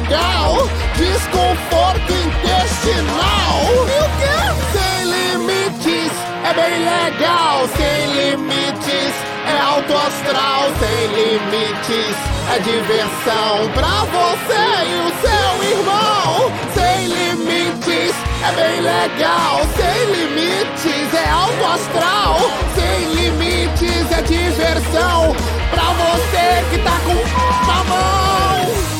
legal. Desconforto intestinal. E o quê? Sem limites, é bem legal, sem limites. É alto astral, sem limites. É diversão pra você e o seu irmão. Sem limites, é bem legal. Sem limites, é alto astral. Sem limites, é diversão pra você que tá com mamão.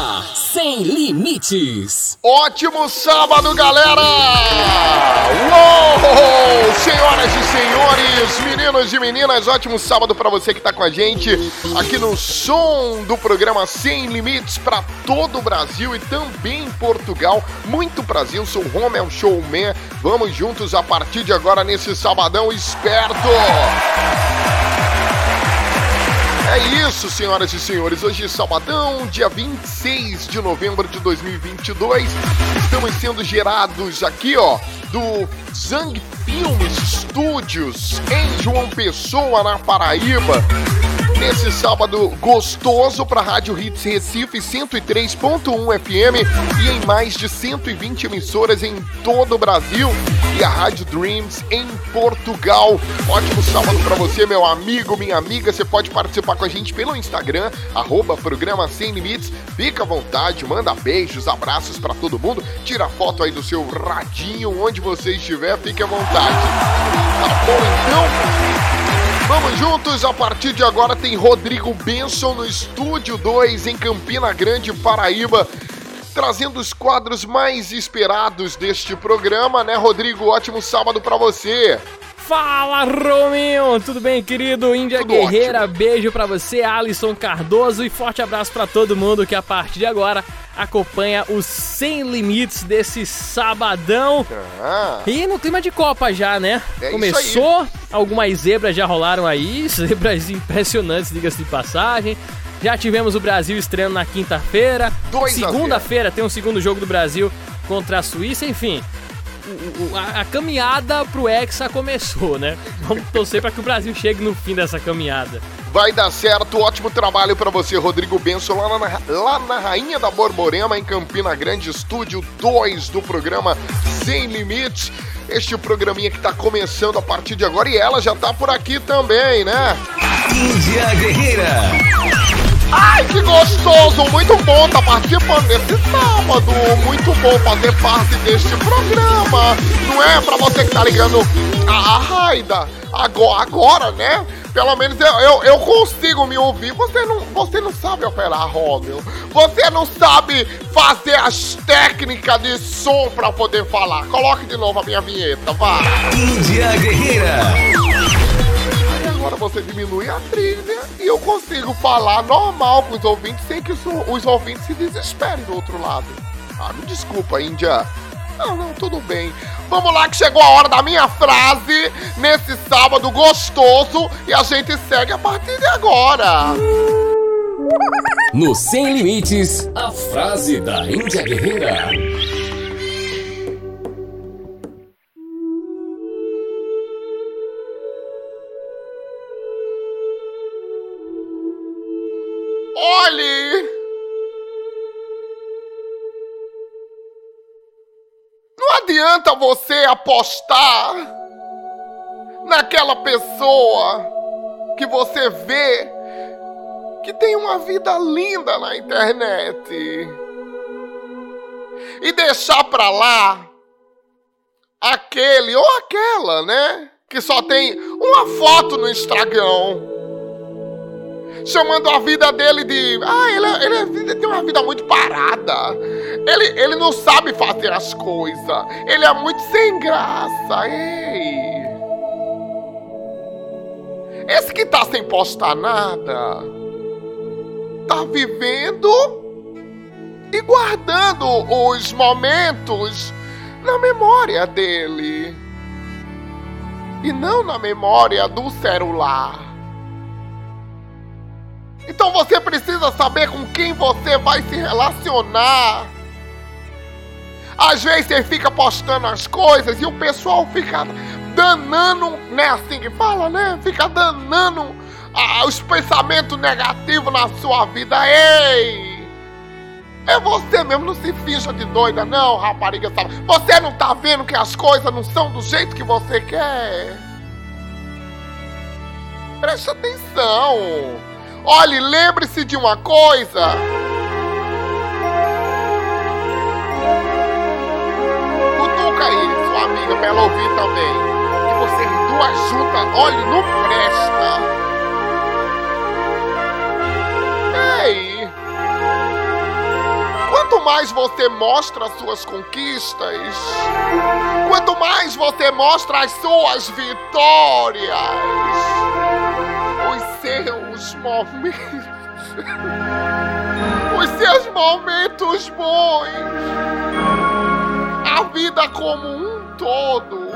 Sem Limites. Ótimo sábado, galera! Uou! Senhoras e senhores, meninos e meninas, ótimo sábado para você que tá com a gente aqui no som do programa Sem Limites para todo o Brasil e também Portugal. Muito eu sou Romel Showman. Vamos juntos a partir de agora nesse sabadão esperto. É isso, senhoras e senhores. Hoje é sabadão, dia 26 de novembro de 2022. Estamos sendo gerados aqui, ó, do Zang Filmes Studios em João Pessoa, na Paraíba. Nesse sábado gostoso para Rádio Hits Recife 103.1 FM e em mais de 120 emissoras em todo o Brasil e a Rádio Dreams em Portugal. Ótimo sábado para você, meu amigo, minha amiga. Você pode participar com a gente pelo Instagram, arroba programa Sem Limites. Fica à vontade, manda beijos, abraços para todo mundo. Tira foto aí do seu radinho, onde você estiver, fique à vontade. Tá bom, então? Vamos juntos, a partir de agora tem Rodrigo Benson no Estúdio 2 em Campina Grande, Paraíba, trazendo os quadros mais esperados deste programa, né, Rodrigo? Ótimo sábado para você. Fala, Romeu! Tudo bem, querido? Índia Tudo Guerreira, ótimo. beijo pra você, Alisson Cardoso e forte abraço pra todo mundo que a partir de agora acompanha os Sem Limites desse sabadão. Ah, E no clima de Copa já, né? É Começou, algumas zebras já rolaram aí, zebras impressionantes, diga-se de passagem. Já tivemos o Brasil estreando na quinta-feira. Segunda-feira tem um segundo jogo do Brasil contra a Suíça, enfim. O- a, a caminhada pro Hexa começou, né? Vamos torcer pra que o Brasil chegue no fim dessa caminhada. vai dar certo, ótimo trabalho para você, Rodrigo Benson, lá na, lá na Rainha da Borborema, em Campina Grande, estúdio 2 do programa Sem Limites. Este programinha que tá começando a partir de agora e ela já tá por aqui também, né? Índia Guerreira. Ai, que gostoso! Muito bom estar participando desse sábado. Muito bom fazer parte deste programa. Não é pra você que tá ligando a, a Raida agora, agora, né? Pelo menos eu, eu, eu consigo me ouvir. Você não, você não sabe operar, Romeu. Você não sabe fazer as técnicas de som pra poder falar. Coloque de novo a minha vinheta, vá. Índia Guerreira. Agora você diminui a trilha e eu consigo falar normal com os ouvintes sem que os, os ouvintes se desesperem do outro lado. Ah, me desculpa, Índia. Não, não, tudo bem. Vamos lá que chegou a hora da minha frase nesse sábado gostoso e a gente segue a partir de agora. No Sem Limites, a frase da Índia Guerreira. Adianta você apostar naquela pessoa que você vê que tem uma vida linda na internet e deixar pra lá aquele ou aquela, né? Que só tem uma foto no Instagram. Chamando a vida dele de. Ah, ele, é, ele, é, tem uma vida muito parada. Ele, ele não sabe fazer as coisas. Ele é muito sem graça. Ei! Esse que tá sem postar nada, tá vivendo e guardando os momentos na memória dele e não na memória do celular. Então você precisa saber com quem você vai se relacionar. Às vezes você fica postando as coisas e o pessoal fica danando, né? Assim que fala, né? Fica danando ah, os pensamentos negativos na sua vida. Ei! É você mesmo, não se finja de doida, não, rapariga. Sabe? Você não tá vendo que as coisas não são do jeito que você quer? Preste atenção. Olhe, lembre-se de uma coisa. Cutuca aí, sua amiga, pra ela ouvir também. Que vocês duas juntas, olhe, não presta. Quanto mais você mostra as suas conquistas, quanto mais você mostra as suas vitórias, os seus momentos, os seus momentos bons, vida como um todo.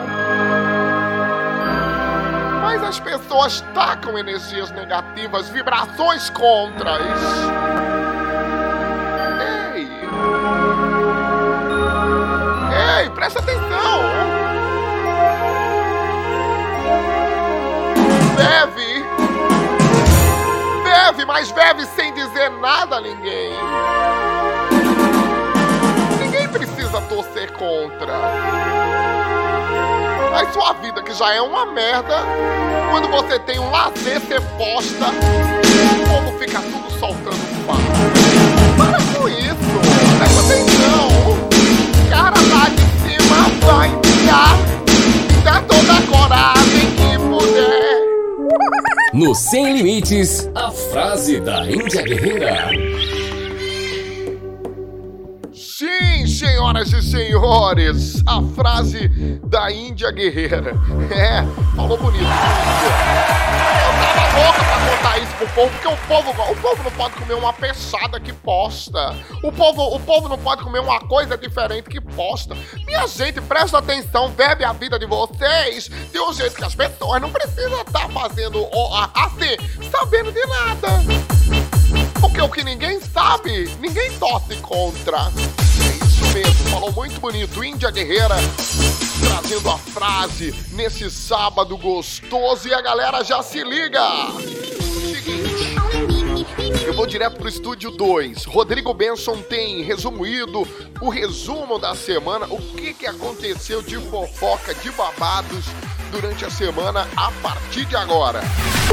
Mas as pessoas tacam energias negativas, vibrações contras. Ei, presta atenção! Bebe! Bebe, mas bebe sem dizer nada a. Ninguém torcer contra. Mas sua vida, que já é uma merda, quando você tem um lazer, você posta, o povo fica tudo soltando pau. Para com isso! Presta atenção! cara lá de cima vai tirar Dá toda a coragem que puder No Sem Limites, a frase da Índia Guerreira senhoras e senhores, a frase da Índia Guerreira. É, falou bonito. Eu tava louca pra contar isso pro povo, porque o povo, o povo não pode comer uma peixada que posta. O povo, o povo não pode comer uma coisa diferente que posta. Minha gente, presta atenção, bebe a vida de vocês de um jeito que as pessoas não precisam estar tá fazendo assim, sabendo de nada. Porque o que ninguém sabe, ninguém torce contra. Falou muito bonito. Índia Guerreira trazendo a frase nesse sábado gostoso e a galera já se liga. Seguinte. Eu vou direto pro estúdio 2. Rodrigo Benson tem resumido o resumo da semana, o que, que aconteceu de fofoca, de babados durante a semana a partir de agora.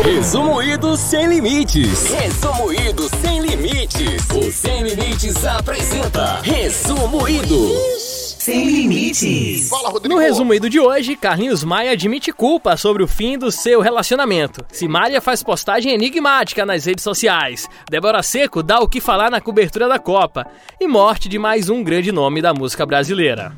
Resumo Ido Sem Limites. Resumo Ido Sem Limites. O Sem Limites apresenta Resumo Ido. Sem limites. Fala, Rodrigo. No resumido de hoje, Carlinhos Maia admite culpa sobre o fim do seu relacionamento. Simária faz postagem enigmática nas redes sociais. Débora Seco dá o que falar na cobertura da Copa. E morte de mais um grande nome da música brasileira.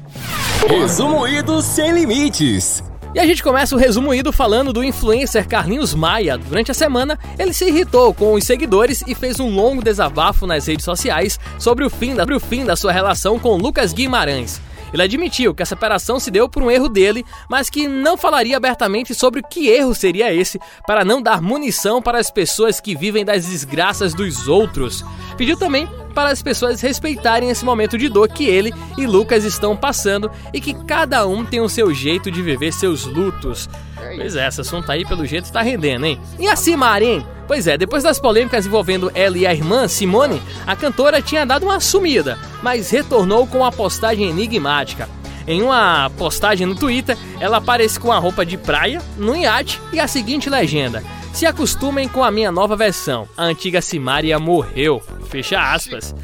Resumo Ido Sem Limites. E a gente começa o resumo ido falando do influencer Carlinhos Maia. Durante a semana, ele se irritou com os seguidores e fez um longo desabafo nas redes sociais sobre o fim da, sobre o fim da sua relação com Lucas Guimarães. Ele admitiu que a separação se deu por um erro dele, mas que não falaria abertamente sobre que erro seria esse para não dar munição para as pessoas que vivem das desgraças dos outros. Pediu também para as pessoas respeitarem esse momento de dor que ele e Lucas estão passando e que cada um tem o seu jeito de viver seus lutos. Pois é, esse assunto aí pelo jeito está rendendo, hein? E assim, Mari, Pois é, depois das polêmicas envolvendo ela e a irmã, Simone, a cantora tinha dado uma sumida, mas retornou com uma postagem enigmática. Em uma postagem no Twitter, ela aparece com a roupa de praia, no iate e a seguinte legenda: Se acostumem com a minha nova versão. A antiga Simária morreu. Fecha aspas.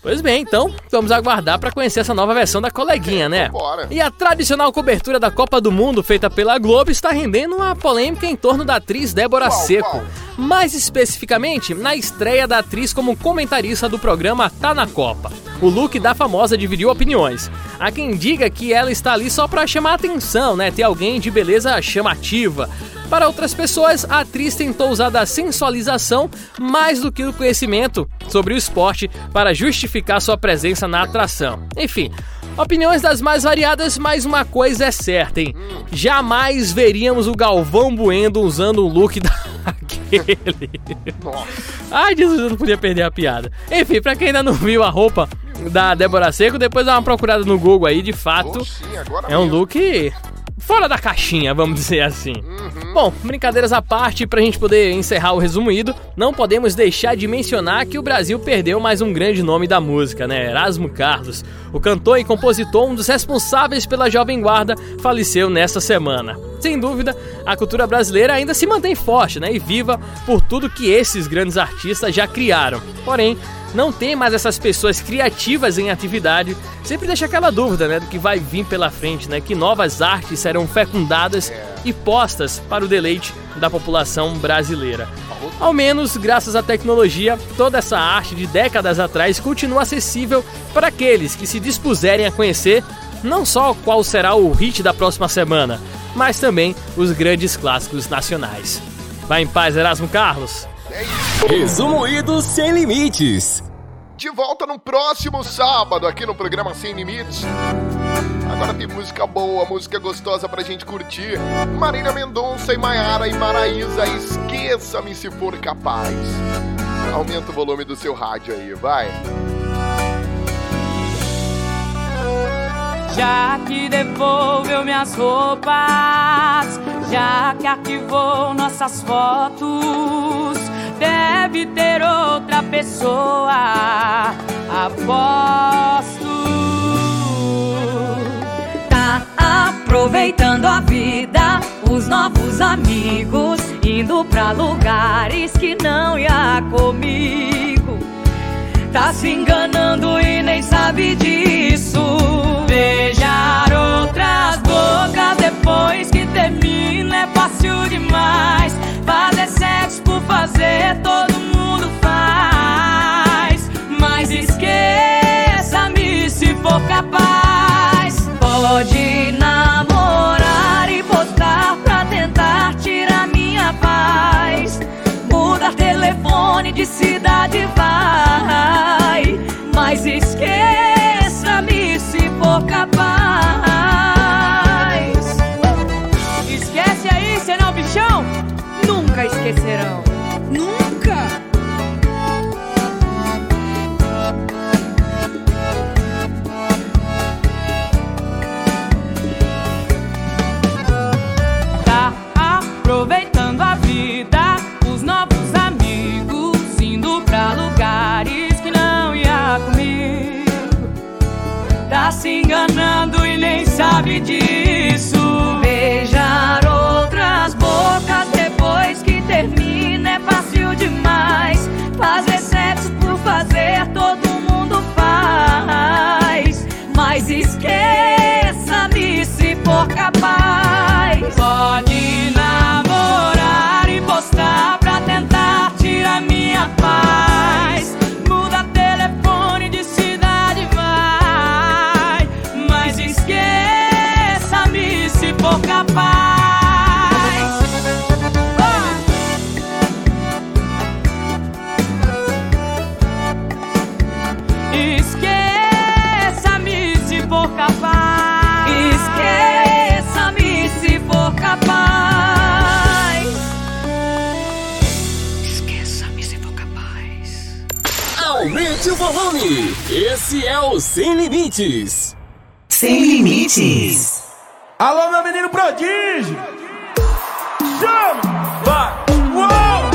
Pois bem, então vamos aguardar para conhecer essa nova versão da coleguinha, né? E a tradicional cobertura da Copa do Mundo feita pela Globo está rendendo uma polêmica em torno da atriz Débora Seco. Mais especificamente, na estreia da atriz como comentarista do programa Tá na Copa. O look da famosa dividiu opiniões. Há quem diga que ela está ali só para chamar atenção, né? Ter alguém de beleza chamativa. Para outras pessoas, a atriz tentou usar da sensualização mais do que o conhecimento sobre o esporte para justificar sua presença na atração. Enfim, opiniões das mais variadas, mas uma coisa é certa, hein? Jamais veríamos o Galvão Bueno usando o look daquele. Nossa. Ai, Jesus, eu não podia perder a piada. Enfim, pra quem ainda não viu a roupa da Débora Seco, depois dá uma procurada no Google aí, de fato. Oxi, É um mesmo. look fora da caixinha, vamos dizer assim. Bom, brincadeiras à parte, pra gente poder encerrar o resumido, não podemos deixar de mencionar que o Brasil perdeu mais um grande nome da música, né? Erasmo Carlos. O cantor e compositor, um dos responsáveis pela Jovem Guarda, faleceu nessa semana. Sem dúvida, a cultura brasileira ainda se mantém forte, né? E viva por tudo que esses grandes artistas já criaram. Porém, não tem mais essas pessoas criativas em atividade, sempre deixa aquela dúvida, né, do que vai vir pela frente, né, que novas artes serão fecundadas e postas para o deleite da população brasileira. Ao menos, graças à tecnologia, toda essa arte de décadas atrás continua acessível para aqueles que se dispuserem a conhecer não só qual será o hit da próxima semana, mas também os grandes clássicos nacionais. Vai em paz, Erasmo Carlos. Resumo Ido Sem Limites. De volta no próximo sábado aqui no programa Sem Limites. Agora tem música boa, música gostosa pra gente curtir. Marília Mendonça e Maiara e Maraísa, esqueça-me se for capaz. Aumenta o volume do seu rádio aí, vai. Já que devolveu minhas roupas, já que arquivou nossas fotos, deve ter outra pessoa. Aposto. Tá aproveitando a vida, os novos amigos, indo pra lugares que não ia comigo. Tá se enganando e nem sabe disso. Beijar outras bocas depois que termina é fácil demais. Fazer sexo fazer todo mundo faz. Mas esqueça-me se for capaz. Pode namorar e postar pra tentar tirar minha paz. Mudar telefone de cidade vai. Mas esqueça-me se for capaz. Esquece aí, senão bichão nunca esquecerão. Nunca! Tá aproveitando a vida, os novos amigos, indo pra lugares que não ia comigo. Tá se enganando e nem sabe disso. Demais. Esse é o Sem Limites. Sem Limites. Alô, meu menino prodígio. Chama! Vai! Uou!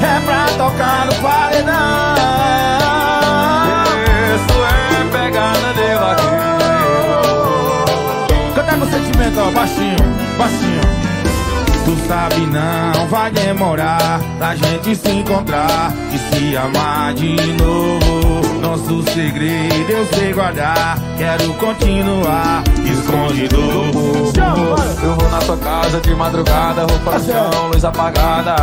É pra tocar no paredão. Isso é pegada de vaqueiro. Canta com sentimento, ó, baixinho, baixinho. Tu sabe não vai demorar pra gente se encontrar se amar de novo. Nosso segredo eu sei guardar, quero continuar escondido. Eu vou na sua casa de madrugada, roupa no chão, luz apagada.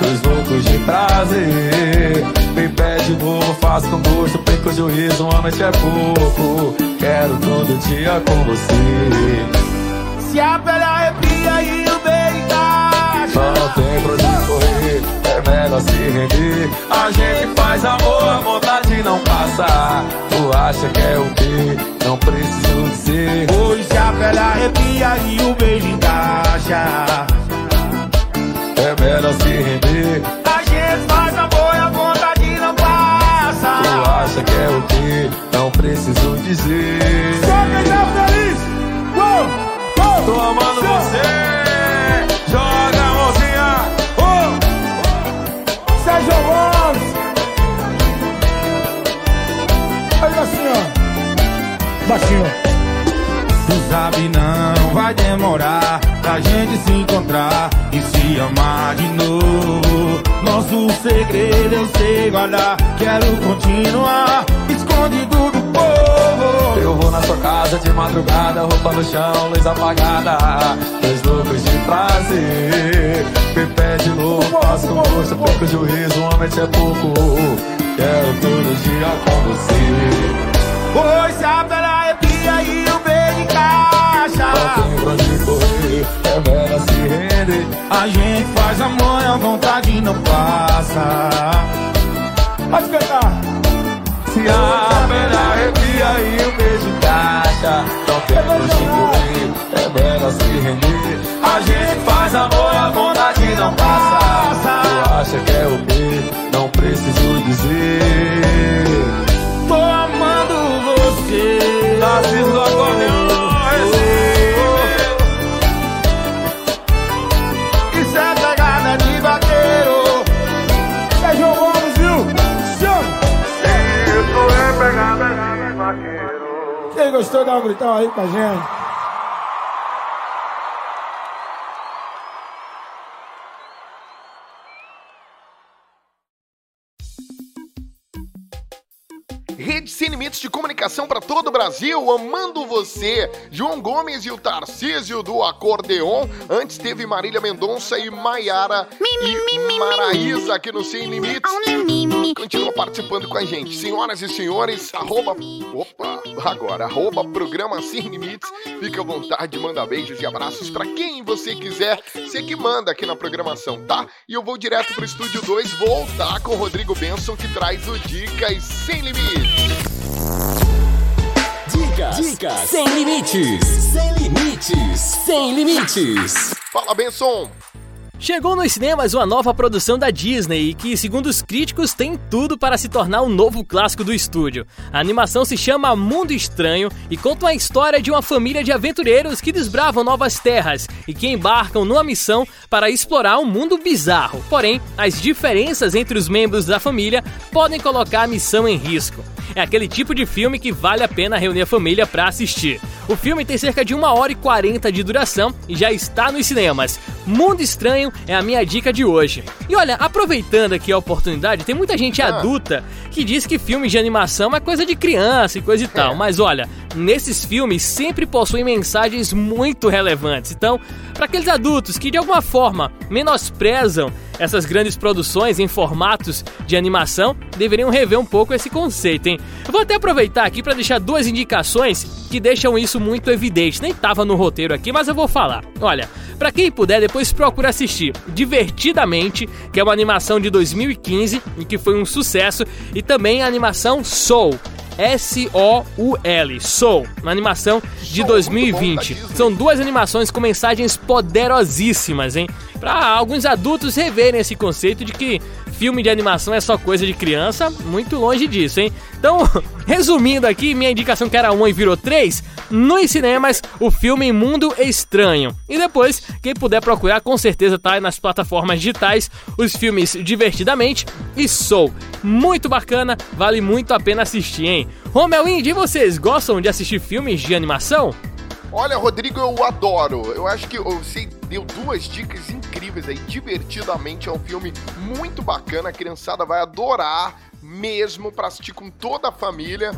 Dois loucos de prazer. Me pede novo, faço com gosto, perco o juízo, uma noite é pouco. Quero todo dia com você. Se a pele arrepia e o beijo encaixa. Não tem pra onde correr, melhor se render. A gente faz amor, a vontade não passa. Tu acha que é o quê? Não preciso dizer. Hoje se a pele arrepia e o beijo encaixa. É melhor se render. A gente faz amor e a vontade não passa. Tu acha que é o quê? Não preciso dizer. Só quem tá feliz. Uou, uou. Tô amando Só. você. Tu sabe não vai demorar pra gente se encontrar e se amar de novo. Nosso segredo eu sei guardar, quero continuar escondido do povo. Eu vou na sua casa de madrugada, roupa no chão, luz apagada. Dois loucos de prazer. Me pede louco, faço gosto, pouco juízo, noite é pouco. Quero todo dia com você. Pois se tem pra onde correr, é melhor se render. A gente faz amor e a vontade não passa. Pode cantar. Se a pele arrepia e o beijo encaixa Não tem pra onde correr, é melhor se render A gente faz amor, a vontade não passa Tu acha que é o quê? Não preciso dizer Tô amando você. Narciso do Acordeão, gostou, dá um gritão aí pra gente. Rede Sem Limites de comunicação para todo o Brasil, amando você. João Gomes e o Tarcísio do Acordeon. Antes teve Marília Mendonça e Maiara e Maraísa aqui no Sem Limites. Continua participando com a gente. Senhoras e senhores, arroba... Opa, agora, arroba programa Sem Limites. Fica à vontade de mandar beijos e abraços para quem você quiser. Você que manda aqui na programação, tá? E eu vou direto pro Estúdio 2 voltar com o Rodrigo Benson que traz o Dicas Sem Limites. Dicas, dicas sem limites, sem limites, sem limites. Fala, Benson! Chegou nos cinemas uma nova produção da Disney que, segundo os críticos, tem tudo para se tornar um novo clássico do estúdio. A animação se chama Mundo Estranho e conta a história de uma família de aventureiros que desbravam novas terras e que embarcam numa missão para explorar um mundo bizarro. Porém, as diferenças entre os membros da família podem colocar a missão em risco. É aquele tipo de filme que vale a pena reunir a família para assistir. O filme tem cerca de 1 hora e 40 de duração e já está nos cinemas. Mundo Estranho é a minha dica de hoje. E olha, aproveitando aqui a oportunidade, tem muita gente Ah. adulta que diz que filmes de animação é coisa de criança e coisa e tal. É. Mas olha, nesses filmes sempre possuem mensagens muito relevantes. Então, para aqueles adultos que de alguma forma menosprezam essas grandes produções em formatos de animação, deveriam rever um pouco esse conceito, hein? Eu vou até aproveitar aqui para deixar duas indicações que deixam isso muito evidente. Nem tava no roteiro aqui, mas eu vou falar. Olha, para quem puder, depois procura assistir Divertidamente, que é uma animação de 2015 e que foi um sucesso, e também a animação Soul. S-O-U-L, Soul, uma animação de Soul, 2020. muito bom, da Disney. São duas animações com mensagens poderosíssimas, hein? Para alguns adultos reverem esse conceito de que filme de animação é só coisa de criança, muito longe disso, hein? Então, resumindo aqui, minha indicação que era 1 e virou 3, nos cinemas, o filme Mundo Estranho. E depois, quem puder procurar, com certeza tá aí nas plataformas digitais, os filmes Divertidamente e Soul. Muito bacana, vale muito a pena assistir, hein? Romel Indy, vocês gostam de assistir filmes de animação? Olha, Rodrigo, eu adoro. Eu acho que você deu duas dicas incríveis aí. Divertidamente é um filme muito bacana. A criançada vai adorar mesmo para assistir com toda a família.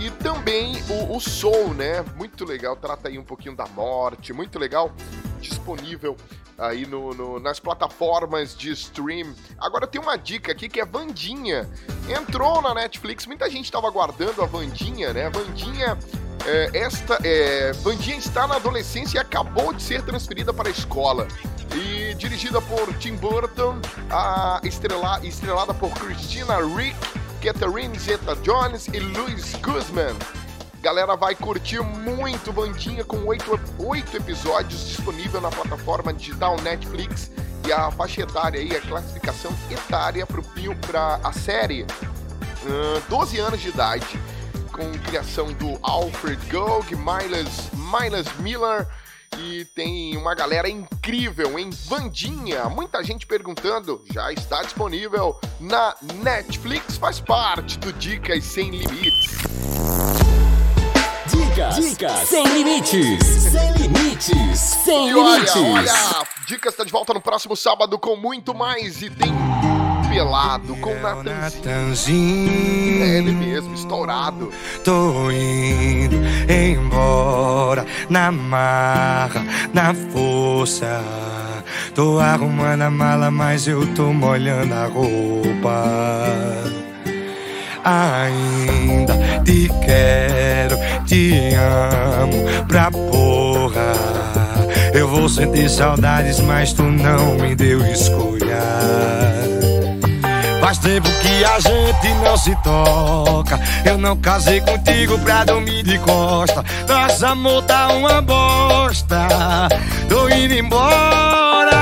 E também o, o Soul, né? Muito legal. Trata aí um pouquinho da morte. Muito legal. Disponível aí no, no, nas plataformas de stream. Agora tem uma dica aqui que é Vandinha. Entrou na Netflix, muita gente estava aguardando a Vandinha, né? Vandinha. É, esta é, Vandinha está na adolescência e acabou de ser transferida para a escola. E dirigida por Tim Burton, a estrela, estrelada por Christina Rick, Catherine Zeta-Jones e Louis Guzman. Galera vai curtir muito Bandinha com oito, episódios disponível na plataforma digital Netflix e a faixa etária aí, a classificação etária para a série, uh, 12 anos de idade, com criação do Alfred Gold, Miles, Miles Miller e tem uma galera incrível em Vandinha. Muita gente perguntando, já está disponível na Netflix, faz parte do Dicas Sem Limites. Dicas, Dicas sem limites, sem limites, sem e limites. Olha, olha, Dicas está de volta no próximo sábado com muito mais e tem pelado com o Natanzinho. É ele mesmo, estourado. Tô indo embora na marra, na força. Tô arrumando a mala, mas eu tô molhando a roupa. Ainda te quero, te amo pra porra. Eu vou sentir saudades, mas tu não me deu escolha. Faz tempo que a gente não se toca. Eu não casei contigo pra dormir de costa. Nosso amor tá uma bosta. Tô indo embora,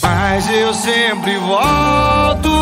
mas eu sempre volto.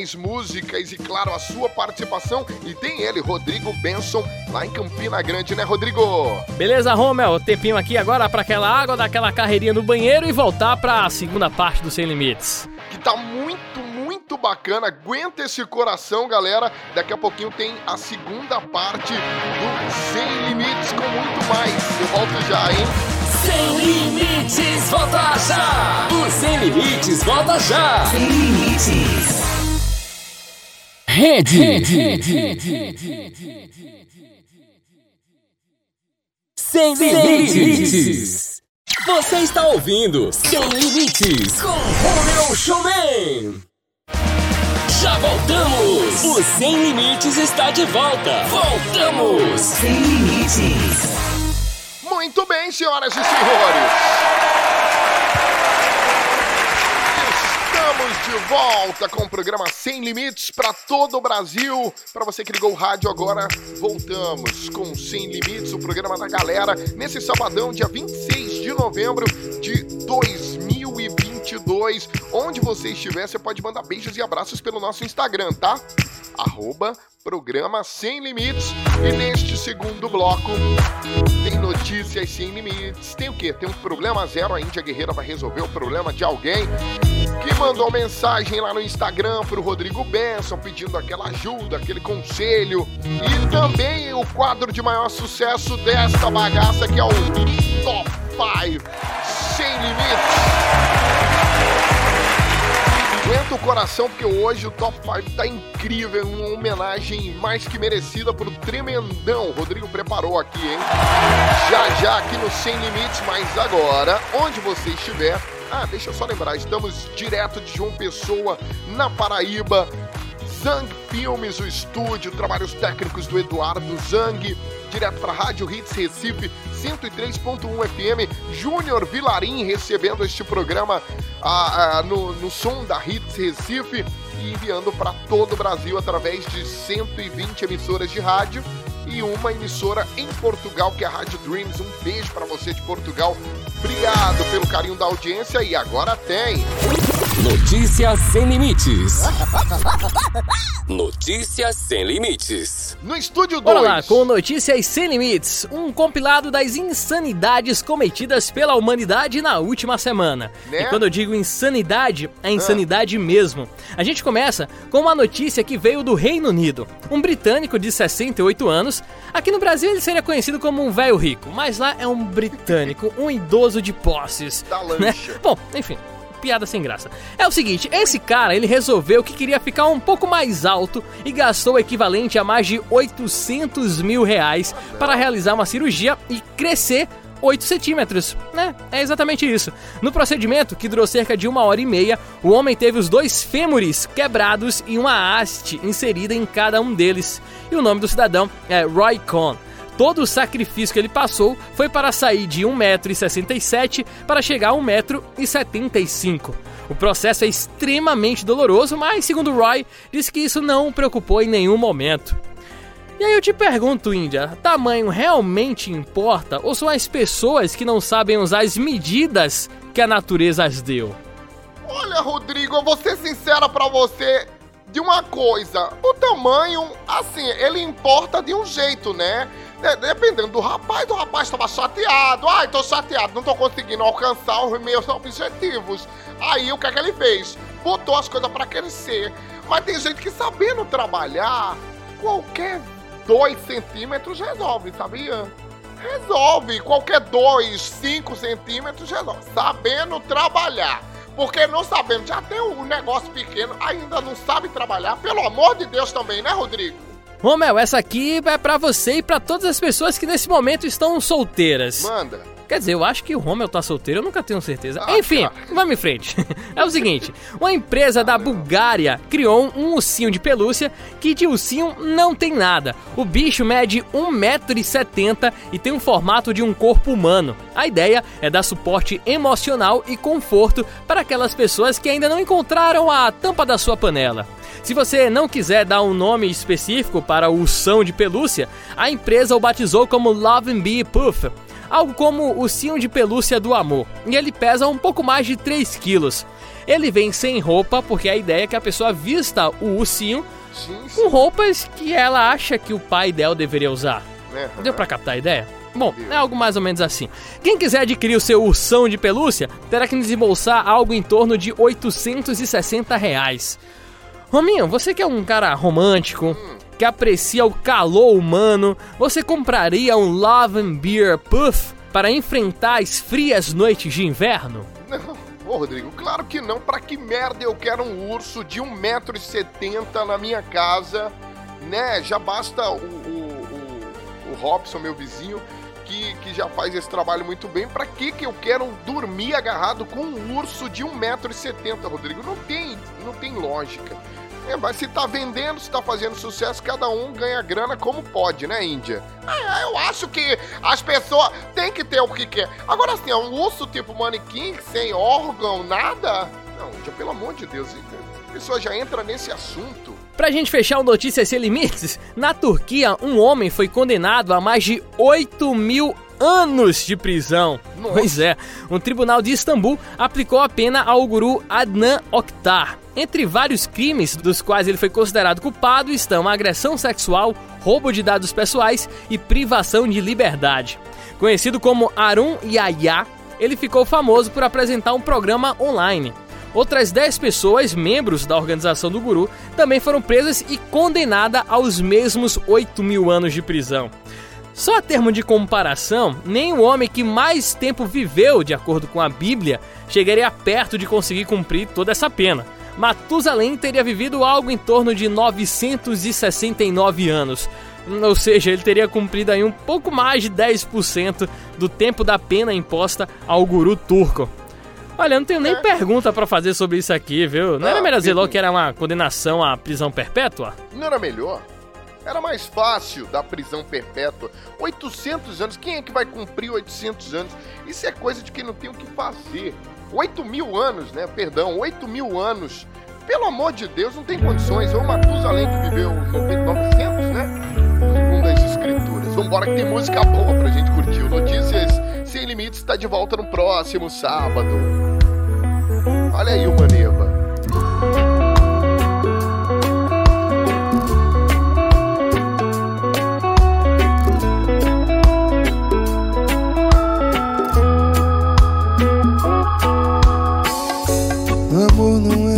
Mais músicas e, claro, a sua participação. E tem ele, Rodrigo Benson, lá em Campina Grande, né, Rodrigo? Beleza, Romel? Tempinho aqui agora pra aquela água, dar aquela carreirinha no banheiro e voltar pra segunda parte do Sem Limites. que tá muito, muito bacana. Aguenta esse coração, galera. Daqui a pouquinho tem a segunda parte do Sem Limites com muito mais. Eu volto já, hein? Sem limites, volta já! O Sem Limites volta já! Sem limites. Rede. Sem, Limites. Você está ouvindo Sem Limites com Romeu Showman. Já voltamos! O Sem Limites está de volta! Voltamos! Sem Limites. Muito bem, senhoras e senhores. Estamos de volta com o programa Sem Limites para todo o Brasil. Para você que ligou o rádio agora, voltamos com Sem Limites, o programa da galera, nesse sabadão, dia 26 de novembro de 2022. Onde você estiver, você pode mandar beijos e abraços pelo nosso Instagram, tá? Arroba Programa Sem Limites. E neste segundo bloco tem notícias sem limites. Tem o quê? Tem um problema zero. A Índia Guerreira vai resolver o problema de alguém que mandou mensagem lá no Instagram pro Rodrigo Benson pedindo aquela ajuda, aquele conselho. E também o quadro de maior sucesso desta bagaça que é o Top 5 Sem Limites. Aguenta o coração porque hoje o Top 5 tá incrível, uma homenagem mais que merecida pro tremendão. Rodrigo preparou aqui, hein? Já já aqui no Sem Limites, mas agora, onde você estiver, ah, deixa eu só lembrar, estamos direto de João Pessoa, na Paraíba. Zang Filmes, o estúdio, trabalhos técnicos do Eduardo Zang, direto para Rádio Hits Recife 103.1 FM, Júnior Vilarim recebendo este programa ah, ah, no, no som da Hits Recife e enviando para todo o Brasil através de 120 emissoras de rádio e uma emissora em Portugal, que é a Rádio Dreams. Um beijo para você de Portugal. Obrigado pelo carinho da audiência e agora tem. Notícias sem limites. Notícias sem limites. No estúdio 2. Bora lá, com Notícias Sem Limites, um compilado das insanidades cometidas pela humanidade na última semana. Né? E quando eu digo insanidade, é insanidade mesmo. A gente começa com uma notícia que veio do Reino Unido. Um britânico de 68 anos, aqui no Brasil ele seria conhecido como um velho rico, mas lá é um britânico, um idoso de posses. Da né? lancha. Bom, enfim, piada sem graça. É o seguinte, esse cara, ele resolveu que queria ficar um pouco mais alto e gastou o equivalente a mais de 800 mil reais para realizar uma cirurgia e crescer 8 centímetros, né? É exatamente isso. No procedimento, que durou cerca de uma hora e meia, o homem teve os dois fêmures quebrados e uma haste inserida em cada um deles. E o nome do cidadão é Roy Cohn. Todo o sacrifício que ele passou foi para sair de 1,67m para chegar a 1,75m. O processo é extremamente doloroso, mas segundo Roy, disse que isso não o preocupou em nenhum momento. E aí eu te pergunto, Índia, tamanho realmente importa ou são as pessoas que não sabem usar as medidas que a natureza as deu? Olha, Rodrigo, eu vou ser sincera pra você de uma coisa. O tamanho, assim, ele importa de um jeito, né? De- dependendo do rapaz, o rapaz tava chateado. Ai, tô chateado, não tô conseguindo alcançar os meus objetivos. Aí o que é que ele fez? Botou as coisas pra crescer. Mas tem gente que sabendo trabalhar, qualquer dois centímetros resolve, sabia? Resolve, qualquer dois, cinco centímetros resolve. Sabendo trabalhar. Porque não sabendo, já tem um negócio pequeno, ainda não sabe trabalhar. Pelo amor de Deus também, né, Rodrigo? Romel, essa aqui é pra você e pra todas as pessoas que nesse momento estão solteiras. Manda. Quer dizer, eu acho que o Romel tá solteiro, eu nunca tenho certeza. Ah, Enfim, cara. vamos em frente. É o seguinte, uma empresa da Bulgária criou um ursinho de pelúcia que de ursinho não tem nada. O bicho mede 1,70m e tem um formato de um corpo humano. A ideia é dar suporte emocional e conforto para aquelas pessoas que ainda não encontraram a tampa da sua panela. Se você não quiser dar um nome específico para o ursão de pelúcia, a empresa o batizou como Love and Bee Puff, algo como o ursinho de pelúcia do amor, e ele pesa um pouco mais de 3 quilos. Ele vem sem roupa porque a ideia é que a pessoa vista o ursinho Sim, com roupas que ela acha que o pai dela deveria usar. né? Deu pra captar a ideia? Bom, é algo mais ou menos assim. Quem quiser adquirir o seu ursão de pelúcia, terá que desembolsar algo em torno de 860 reais. Rominho, você que é um cara romântico, que aprecia o calor humano, você compraria um Love and Beer Puff para enfrentar as frias noites de inverno? Não, ô Rodrigo, claro que não. Pra que merda eu quero um urso de 1,70m na minha casa, né? Já basta o, o, o, o Robson, meu vizinho, que, que já faz esse trabalho muito bem. Pra que que eu quero dormir agarrado com um urso de 1,70m, Rodrigo? Não tem, não tem lógica. É, mas se tá vendendo, se tá fazendo sucesso, cada um ganha grana como pode, né, Índia? Ah, eu acho que as pessoas têm que ter o que quer. Agora, assim, um urso tipo manequim, sem órgão, nada? Não, Índia, pelo amor de Deus, a pessoa já entra nesse assunto. Pra gente fechar o Notícias Sem Limites, na Turquia, um homem foi condenado a mais de 8 mil anos de prisão. Nossa. Pois é, um tribunal de Istambul aplicou a pena ao guru Adnan Oktar. Entre vários crimes dos quais ele foi considerado culpado estão agressão sexual, roubo de dados pessoais e privação de liberdade. Conhecido como Arun Yahya, ele ficou famoso por apresentar um programa online. Outras 10 pessoas, membros da organização do Guru, também foram presas e condenadas aos mesmos 8 mil anos de prisão. Só a termo de comparação, nem o homem que mais tempo viveu, de acordo com a Bíblia, chegaria perto de conseguir cumprir toda essa pena. Matusalém teria vivido algo em torno de 969 anos. Ou seja, ele teria cumprido aí um pouco mais de 10% do tempo da pena imposta ao guru turco. Olha, eu não tenho nem é. pergunta para fazer sobre isso aqui, viu? Não, não era melhor dizer logo que era uma condenação à prisão perpétua? Não era melhor? Era mais fácil da prisão perpétua. 800 anos, quem é que vai cumprir 800 anos? Isso é coisa de quem não tem o que fazer. 8 mil anos, né? Perdão, 8 mil anos. Pelo amor de Deus, não tem condições. O Matusalém que viveu 900, né? Segundo as escrituras. Vambora que tem música boa pra gente curtir. O Notícias Sem Limites está de volta no próximo sábado. Olha aí o Maneva.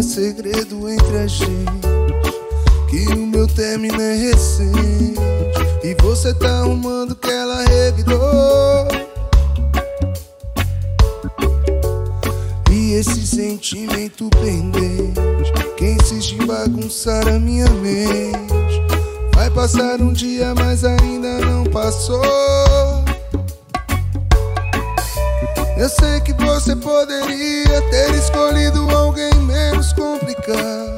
Segredo entre a gente. Que o meu término é recente. E você tá arrumando que ela revidou. esse sentimento pendente que insiste em bagunçar a minha mente. Vai passar um dia, mas ainda não passou. Eu sei que você poderia ter escolhido alguém menos complicado.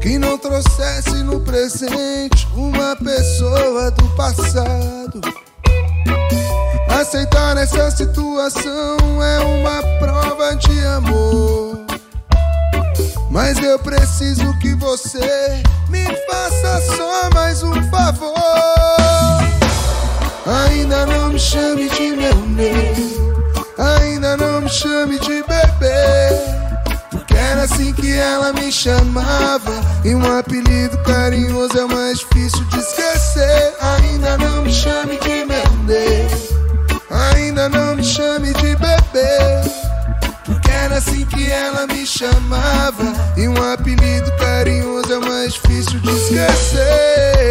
Que não trouxesse no presente uma pessoa do passado. Aceitar essa situação é uma prova de amor. Mas eu preciso que você me faça só mais um favor. Ainda não me chame de meu nego, ainda não me chame de bebê. Porque era assim que ela me chamava. E um apelido carinhoso é o mais difícil de esquecer. Ainda não me chame de nego. Ainda não me chame de bebê. Porque era assim que ela me chamava. E um apelido carinhoso é mais difícil de esquecer.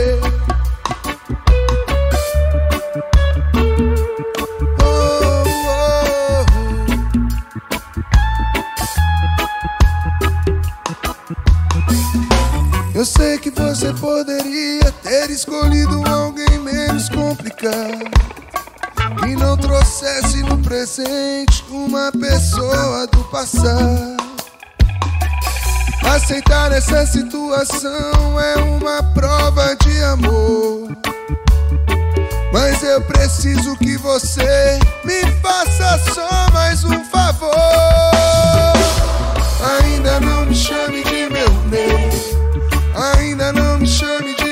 Você poderia ter escolhido alguém menos complicado e não trouxesse no presente uma pessoa do passado. Aceitar essa situação é uma prova de amor. Mas eu preciso que você me faça só mais um favor. Ainda não me chame de meu bem, ainda não me chame de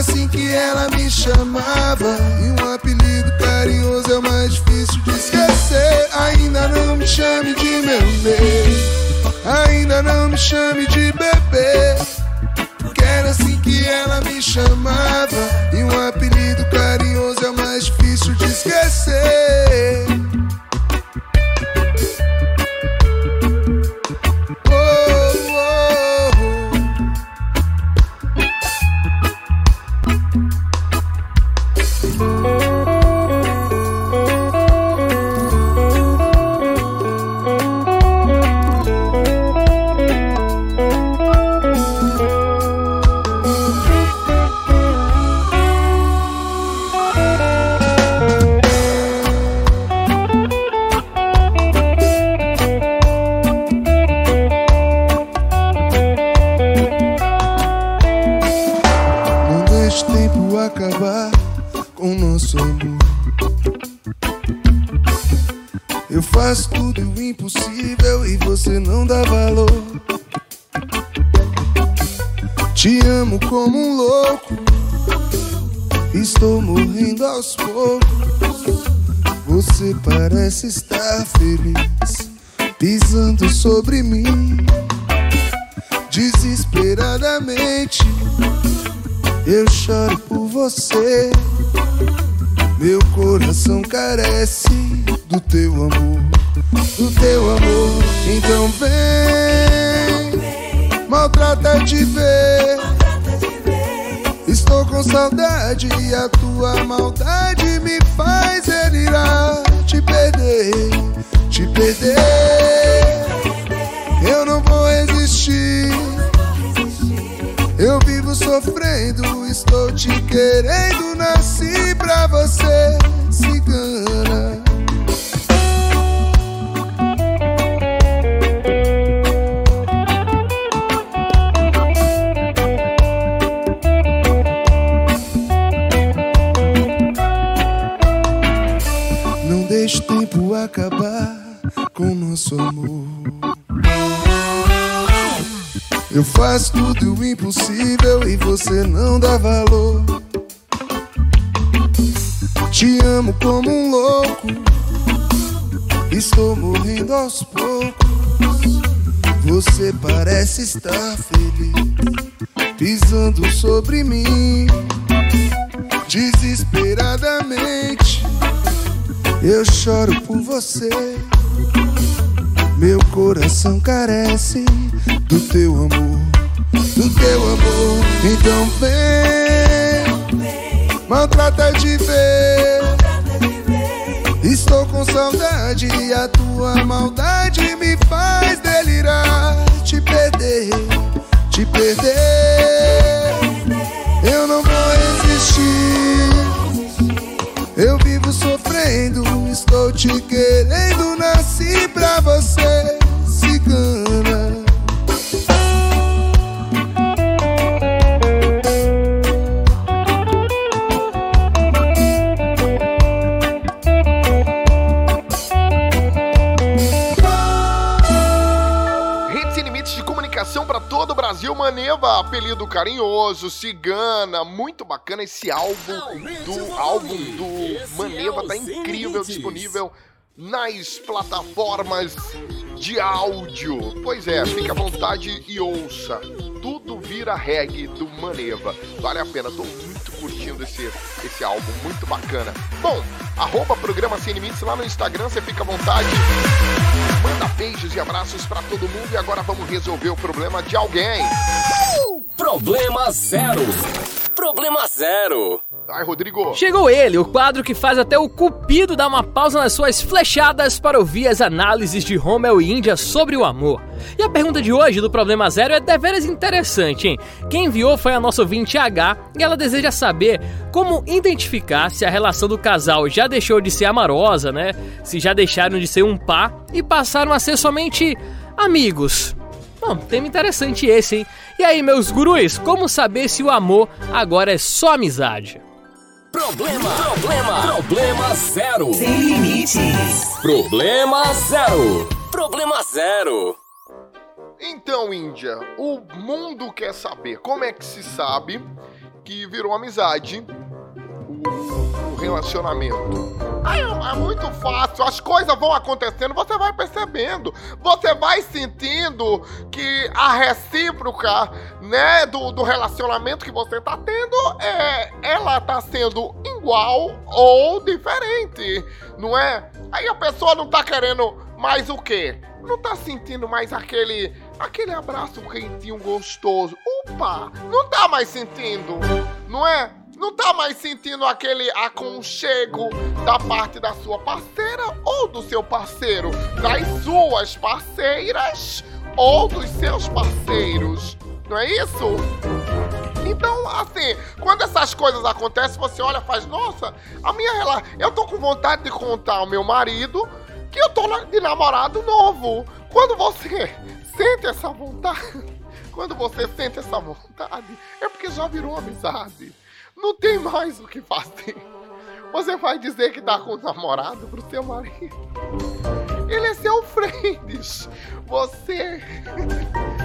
assim que ela me chamava. E um apelido carinhoso é o mais difícil de esquecer. Ainda não me chame de meu bem, ainda não me chame de bebê. Porque era assim que ela me chamava. E um apelido carinhoso é o mais difícil de esquecer. Eu faço tudo o impossível e você não dá valor. Te amo como um louco, estou morrendo aos poucos. Você parece estar feliz, pisando sobre mim, desesperadamente. Eu choro por você, meu coração carece do teu amor, do teu amor. Então vem, maltrata de ver. Estou com saudade e a tua maldade me faz delirar. Te perder, te perder. Eu não vou resistir. Eu vivo sofrendo, estou te querendo, nasci pra você, Maneva, apelido carinhoso, cigana, muito bacana esse álbum do álbum do Maneva tá incrível, disponível nas plataformas de áudio. Pois é, fique à vontade e ouça. Tudo vira reggae do Maneva. Vale a pena, tô muito curtindo esse, esse álbum, muito bacana. Bom, arroba programa Sem Limites lá no Instagram, você fica à vontade. Manda beijos e abraços pra todo mundo e agora vamos resolver o problema de alguém. Problema zero. Problema zero. Ai, Rodrigo. Chegou ele, o quadro que faz até o Cupido dar uma pausa nas suas flechadas para ouvir as análises de Romeo e Índia sobre o amor. E a pergunta de hoje do Problema Zero é deveras interessante, hein? Quem enviou foi a nossa ouvinte H e ela deseja saber como identificar se a relação do casal já deixou de ser amorosa, né? Se já deixaram de ser um par e passaram a ser somente amigos. Bom, tema interessante esse, hein? E aí, meus gurus, como saber se o amor agora é só amizade? Problema, problema, problema zero. Sem limites. Problema zero. Problema zero. Então, Índia, o mundo quer saber como é que se sabe que virou amizade o, relacionamento. Ai, é muito fácil, as coisas vão acontecendo, você vai percebendo, você vai sentindo que a recíproca, né, do, do relacionamento que você tá tendo, é, ela tá sendo igual ou diferente, não é? Aí a pessoa não tá querendo mais o quê? Não tá sentindo mais aquele aquele abraço quentinho gostoso. Opa, não tá mais sentindo, não é? Não tá mais sentindo aquele aconchego da parte da sua parceira ou do seu parceiro, das suas parceiras ou dos seus parceiros. Não é isso? Então, assim, quando essas coisas acontecem, você olha e faz, nossa, a minha relação. Eu tô com vontade de contar ao meu marido que eu tô de namorado novo. Quando você sente essa vontade, quando você sente essa vontade, é porque já virou amizade. Não tem mais o que fazer. Você vai dizer que tá com o namorado pro seu marido. Ele é seu friend. Você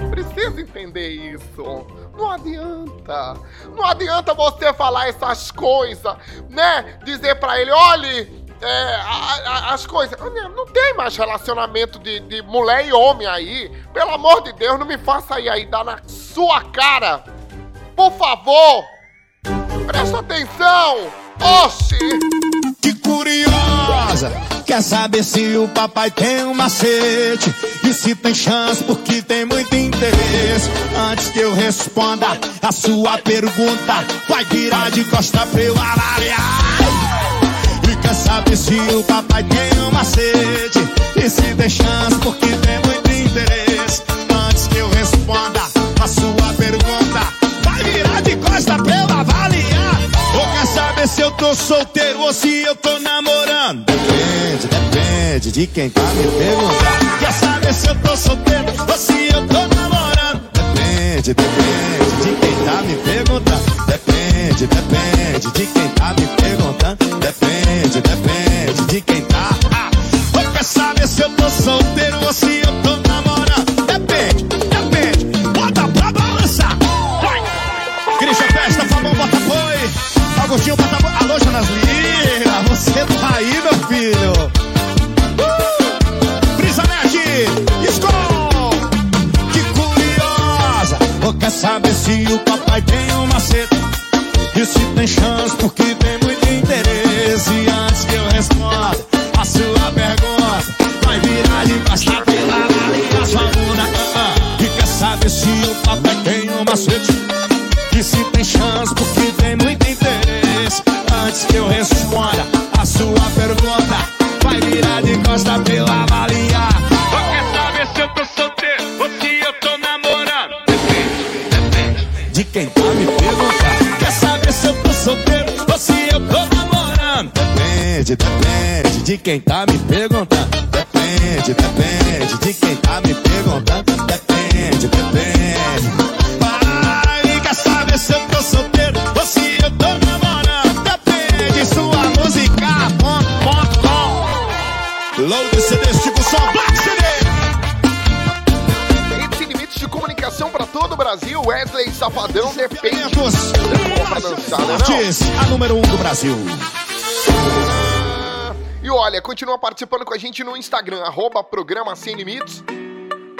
precisa entender isso. Não adianta. Não adianta você falar essas coisas, né? Dizer para ele, olhe, é, as coisas. Não tem mais relacionamento de, de mulher e homem aí. Pelo amor de Deus, não me faça aí, aí dar na sua cara. Por favor. Presta atenção. Oxi. Que curiosa. Quer saber se o papai tem um macete E se tem chance porque tem muito interesse Antes que eu responda a sua pergunta Vai virar de costa pra eu avaliar E quer saber se o papai tem um macete E se tem chance porque tem muito interesse Antes que eu responda a sua pergunta Vai virar de costa pra eu quer saber se eu tô solteiro ou se eu tô namorando Depende, depende de quem tá me perguntando. Quer saber se eu tô solteiro ou se eu tô namorando? Depende, depende de quem tá me perguntando. Depende, depende de quem tá me perguntando. Depende, depende de quem tá. Ah, ou quer saber se eu tô solteiro ou se eu Agostinho, bota boi. Alô, Jonas Lira, você tá aí, meu filho? Uh! Skol! Que curiosa! Quer saber se o papai tem um macete? E se tem chance, porque tem muito interesse. E antes que eu responda a sua pergunta, vai virar de costa pela a sua bunda. E quer saber se o papai tem um macete? E se tem chance, porque de quem tá me perguntando. Depende, depende de quem tá me perguntando. Depende, depende. Vai, quer saber se eu tô solteiro ou se eu tô namorando? Depende, sua música, pom, pom, pom. Load CD, tipo som, Black CD. Rede sem limites de comunicação pra todo o Brasil. Wesley Safadão depende. Bom pra dançar, né, não? Fortes, a número um do Brasil. E olha, continua participando com a gente no Instagram, arroba programa Sem Limites.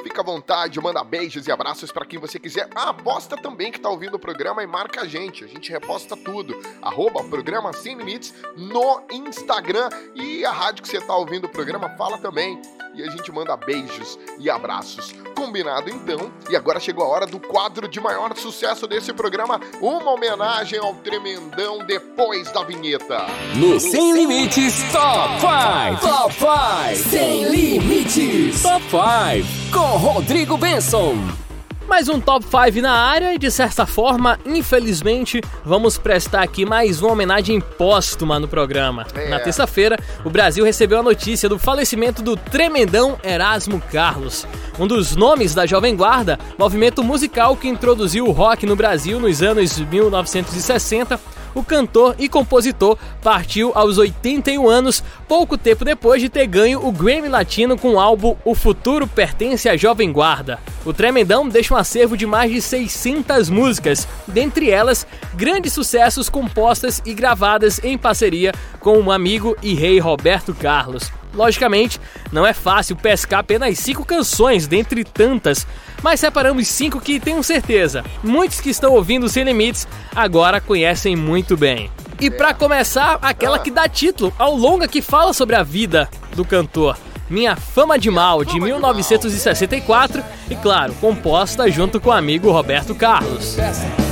Fica à vontade, manda beijos e abraços pra quem você quiser. Ah, posta também que tá ouvindo o programa e marca a gente. A gente reposta tudo. Arroba programa Sem Limites no Instagram. E a rádio que você tá ouvindo o programa fala também. E a gente manda beijos e abraços. Combinado então? E agora chegou a hora do quadro de maior sucesso desse programa, uma homenagem ao tremendão depois da vinheta. No Sem Limites Top 5. Top 5. Sem Limites. Top 5. Com Rodrigo Benson. Mais um top 5 na área e de certa forma, infelizmente, vamos prestar aqui mais uma homenagem póstuma no programa. É. Na terça-feira, o Brasil recebeu a notícia do falecimento do tremendão Erasmo Carlos, um dos nomes da Jovem Guarda, movimento musical que introduziu o rock no Brasil nos anos 1960. O cantor e compositor partiu aos 81 anos, pouco tempo depois de ter ganho o Grammy Latino com o álbum O Futuro Pertence à Jovem Guarda. O Tremendão deixa um acervo de mais de 600 músicas, dentre elas grandes sucessos compostas e gravadas em parceria com o amigo e rei Roberto Carlos. Logicamente, não é fácil pescar apenas cinco canções dentre tantas, mas separamos cinco que tenho certeza, muitos que estão ouvindo Sem Limites agora conhecem muito bem. E para começar, aquela que dá título ao longa que fala sobre a vida do cantor. Minha Fama de Mal, de 1964, e claro, composta junto com o amigo Roberto Carlos.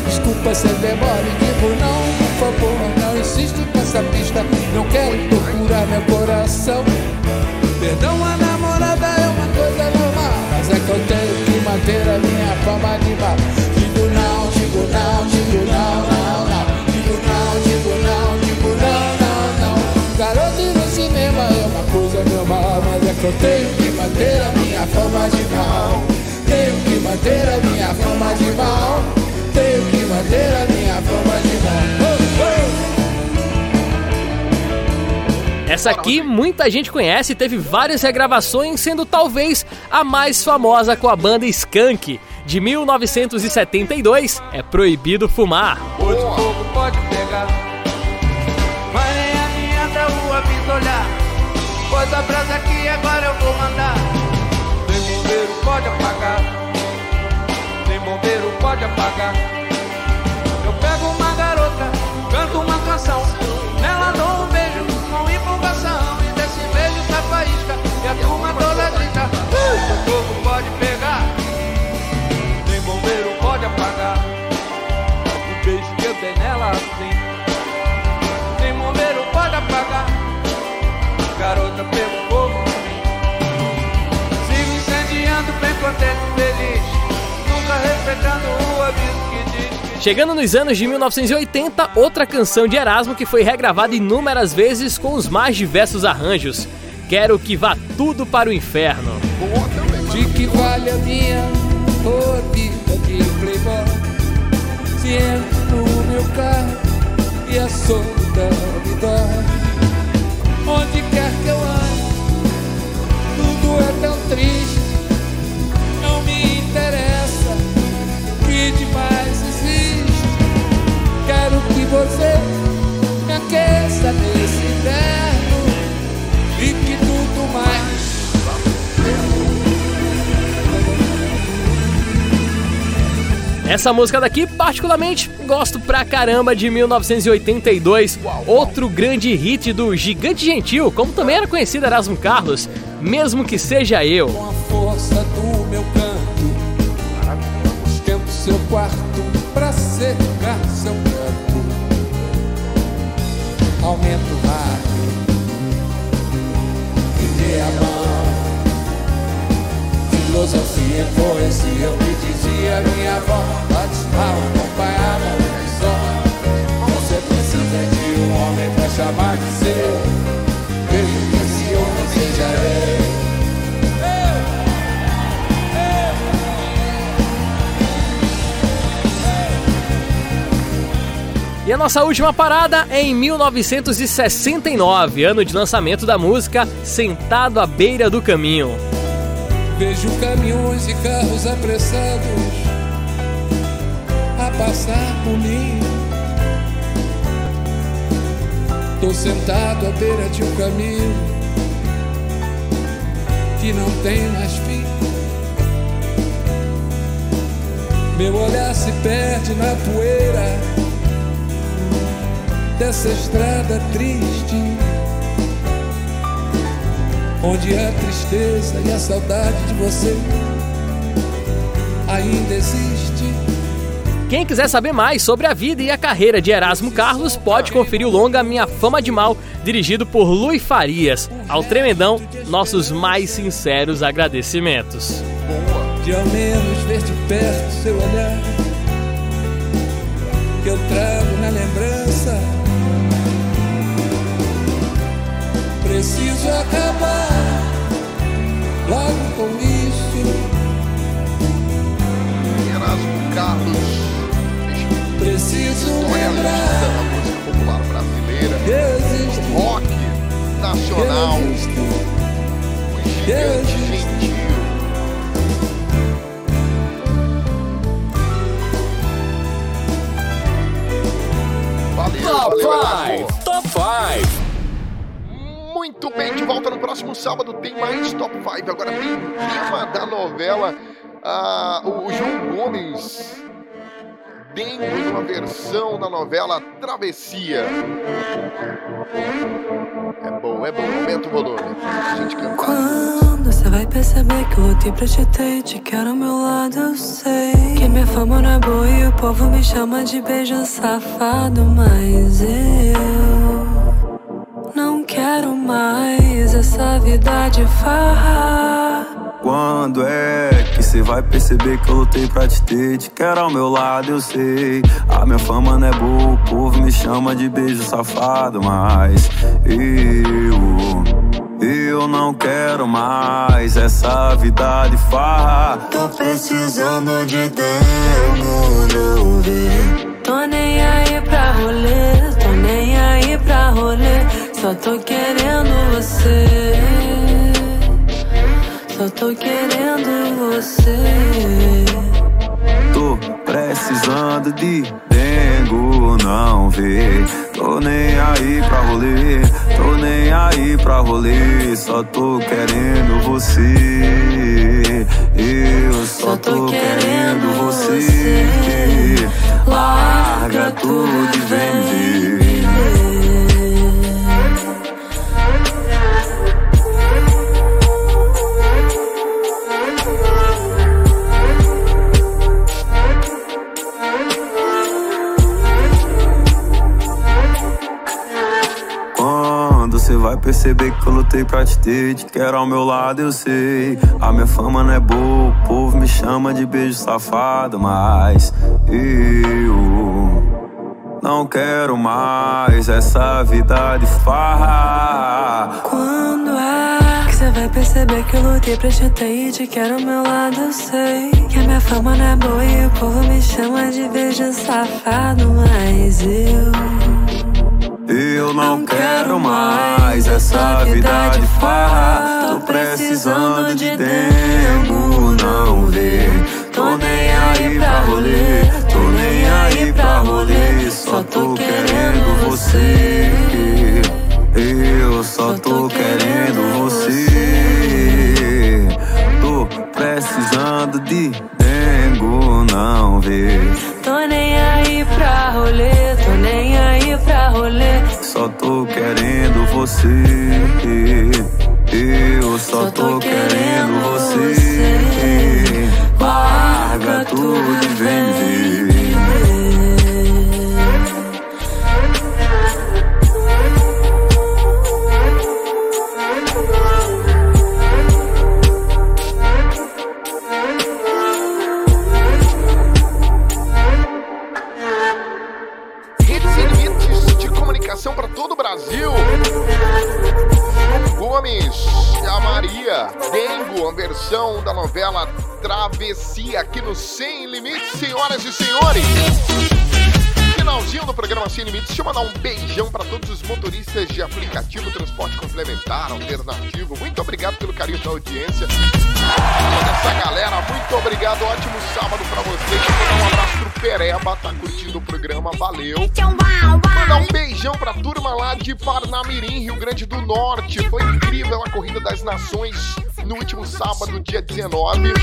Desculpa se demora e digo não, por favor, não insisto com essa pista. Não quero torturar meu coração. Perdão, a namorada é uma coisa normal, mas é que eu tenho que manter a minha fama de mal. Digo não, digo não, digo não, não, não. Digo não, digo não, digo não, não, não. Garoto no cinema é uma coisa normal, mas é que eu tenho que manter a minha fama de mal. Tenho que manter a minha fama de mal. Tenho que manter a minha fama Essa aqui muita gente conhece, teve várias regravações, sendo talvez a mais famosa com a banda Skank. De 1972, é Proibido Fumar. Hoje o pode pegar. Vai nem a minha da rua olhar. Pois a brasa aqui agora eu vou mandar. Nem bombeiro pode apagar. Nem bombeiro pode apagar. Assim. Nem bombeiro pode apagar. Garota pelo fogo em mim. Sigo incendiando bem contente, feliz. Nunca respeitando o aviso que Chegando nos anos de 1980, outra canção de Erasmo que foi regravada inúmeras vezes com os mais diversos arranjos. Quero que vá tudo para o inferno. De que vale a minha vida de playboy Se meu carro e a solidão me dói Onde quer que eu ande, tudo é tão triste. Não me interessa o que demais existe. Quero que você me aqueça nesse inverno Essa música daqui, particularmente, gosto pra caramba de 1982, outro grande hit do Gigante Gentil, como também era conhecido Erasmo Carlos, mesmo que seja eu. Com a força do meu canto, esquento seu quarto pra secar seu canto. Aumento o rádio, dê a mão. Filosofia, poesia, minha avó. Bate mal, acompanhava um só. Você precisa de um homem pra chamar de seu. Vejo que esse homem seja eu. E a nossa última parada é em 1969, ano de lançamento da música Sentado à Beira do Caminho. Vejo caminhões e carros apressados passar por mim. Tô sentado à beira de um caminho que não tem mais fim. Meu olhar se perde na poeira dessa estrada triste onde a tristeza e a saudade de você ainda existe. Quem quiser saber mais sobre a vida e a carreira de Erasmo Carlos, pode conferir o longa Minha Fama de Mal, dirigido por Lui Farias. Ao Tremendão, nossos mais sinceros agradecimentos. De ao menos ver de perto seu olhar, que eu trago na lembrança. Preciso acabar logo com isso. Erasmo Carlos. Preciso História lembrar. linda da música popular brasileira. Do rock nacional. O Eu gigante gentil. Valeu, Top valeu, Erasmo. 5! Top 5! Muito bem, de volta no próximo sábado tem mais Top 5. Agora tem tema da novela. Ah, o João Gomes de uma versão da novela Travessia. É bom, é bom. Aumenta o volume. A gente. Quando você vai perceber que eu lutei pra te ter te quero ao meu lado, eu sei que minha fama não é boa e o povo me chama de beijo safado, mas eu não quero mais essa vida de farra. Quando é que cê vai perceber que eu lutei pra te ter? Te quero ao meu lado, eu sei. A minha fama não é boa, o povo me chama de beijo safado, mas eu, eu não quero mais essa vida de farra. Tô precisando de tempo, não vê? Tô nem aí pra rolê, tô nem aí pra rolê. Só tô querendo você. Só tô querendo você. Tô precisando de dengo, não vê. Tô nem aí pra rolê, tô nem aí pra rolê. Só tô querendo você. Eu só tô querendo você. Larga tudo e vem que eu lutei pra te ter, te quero ao meu lado, eu sei. A minha fama não é boa, o povo me chama de beijo safado, mas eu não quero mais essa vida de farra. Quando é que você vai perceber que eu lutei pra te ter e te quero ao meu lado? Eu sei que a minha fama não é boa e o povo me chama de beijo safado, mas eu. Eu não quero mais essa vida de farra. Tô precisando de tempo, não vê. Tô nem aí pra rolê, tô nem aí pra rolê. Só tô querendo você. Eu só tô querendo você. Tô precisando de dengo, não vê. Tô nem aí pra rolê, tô nem aí pra rolê. Só tô querendo você. Eu só tô querendo você. Larga tudo e vem ver. Brasil. Gomes, a Maria, Dengo, a versão da novela Travessia aqui no Sem Limites, senhoras e senhores. Finalzinho do programa Sem Limites, deixa eu mandar um beijão para todos os motoristas de aplicativo transporte complementar, alternativo. Muito obrigado pelo carinho da audiência. Toda essa galera, muito obrigado. Ótimo sábado para vocês. Um abraço pro Pereba, tá curtindo o programa, valeu. Mandar um beijão pra turma lá de Parnamirim, Rio Grande do Norte. Foi incrível a Corrida das Nações no último sábado, dia 19. Né?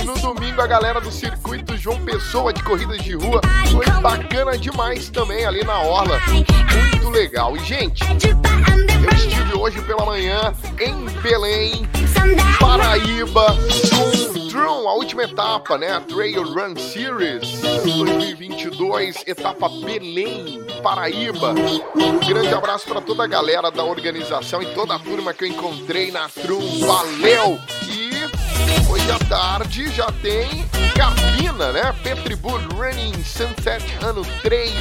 E no domingo, a galera do circuito João Pessoa de corridas de rua foi bacana demais também ali na Orla. Muito legal. E, gente, eu estive hoje pela manhã em Belém, Paraíba, com Tron, a última etapa, né? A Trail Run Series 2022, etapa Belém, Paraíba. Um grande abraço para toda a galera da organização e toda a turma que eu encontrei na Tron. Valeu! E hoje à tarde já tem Carpina, né? Petribul Running Sunset ano 3,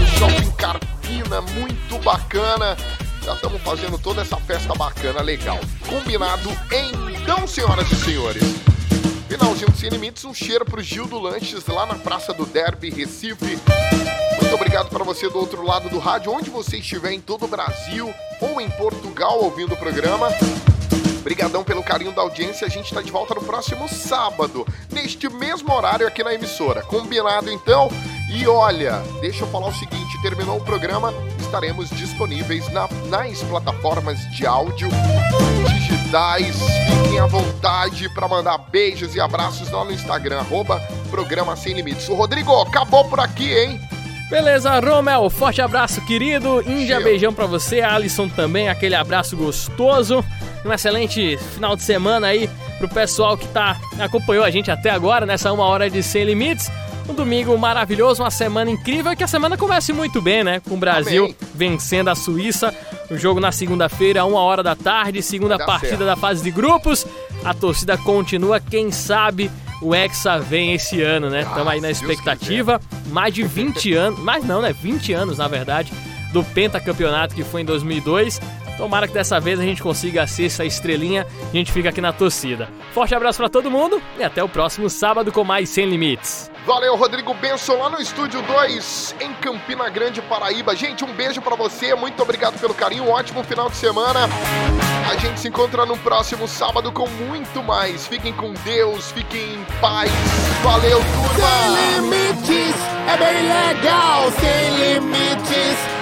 no Shopping Carpina, muito bacana. Já estamos fazendo toda essa festa bacana, legal. Combinado então, senhoras e senhores. Finalzinho do Sem Limites, um cheiro pro Gil do Lanches lá na Praça do Derby, Recife. Muito obrigado para você do outro lado do rádio, onde você estiver em todo o Brasil ou em Portugal ouvindo o programa. Obrigadão pelo carinho da audiência. A gente está de volta no próximo sábado, neste mesmo horário aqui na emissora. Combinado então? E olha, deixa eu falar o seguinte: terminou o programa, estaremos disponíveis na- nas plataformas de áudio Fiquem à vontade para mandar beijos e abraços lá no Instagram, arroba Programa Sem Limites. O Rodrigo, acabou por aqui, hein? Beleza, Romel, forte abraço, querido. Índia, beijão pra você. Alisson também, aquele abraço gostoso. Um excelente final de semana aí pro pessoal que tá acompanhou a gente até agora nessa uma hora de Sem Limites. Um domingo maravilhoso, uma semana incrível e que a semana comece muito bem, né? Com o Brasil Amém. vencendo a Suíça. O jogo na segunda-feira, uma hora da tarde, segunda Dá partida certo. da fase de grupos. A torcida continua, quem sabe o Hexa vem esse ano, né? Estamos aí na Ah, se Deus expectativa. Mais de 20 anos, mais não, né? 20 anos, na verdade, do pentacampeonato que foi em 2002. Tomara que dessa vez a gente consiga ser essa estrelinha e a gente fica aqui na torcida. Forte abraço para todo mundo e até o próximo sábado com mais Sem Limites. Valeu, Rodrigo Benson, lá no Estúdio 2, em Campina Grande, Paraíba. Gente, um beijo para você, muito obrigado pelo carinho, um ótimo final de semana. A gente se encontra no próximo sábado com muito mais. Fiquem com Deus, fiquem em paz. Valeu, turma! Sem limites, é bem legal, sem limites,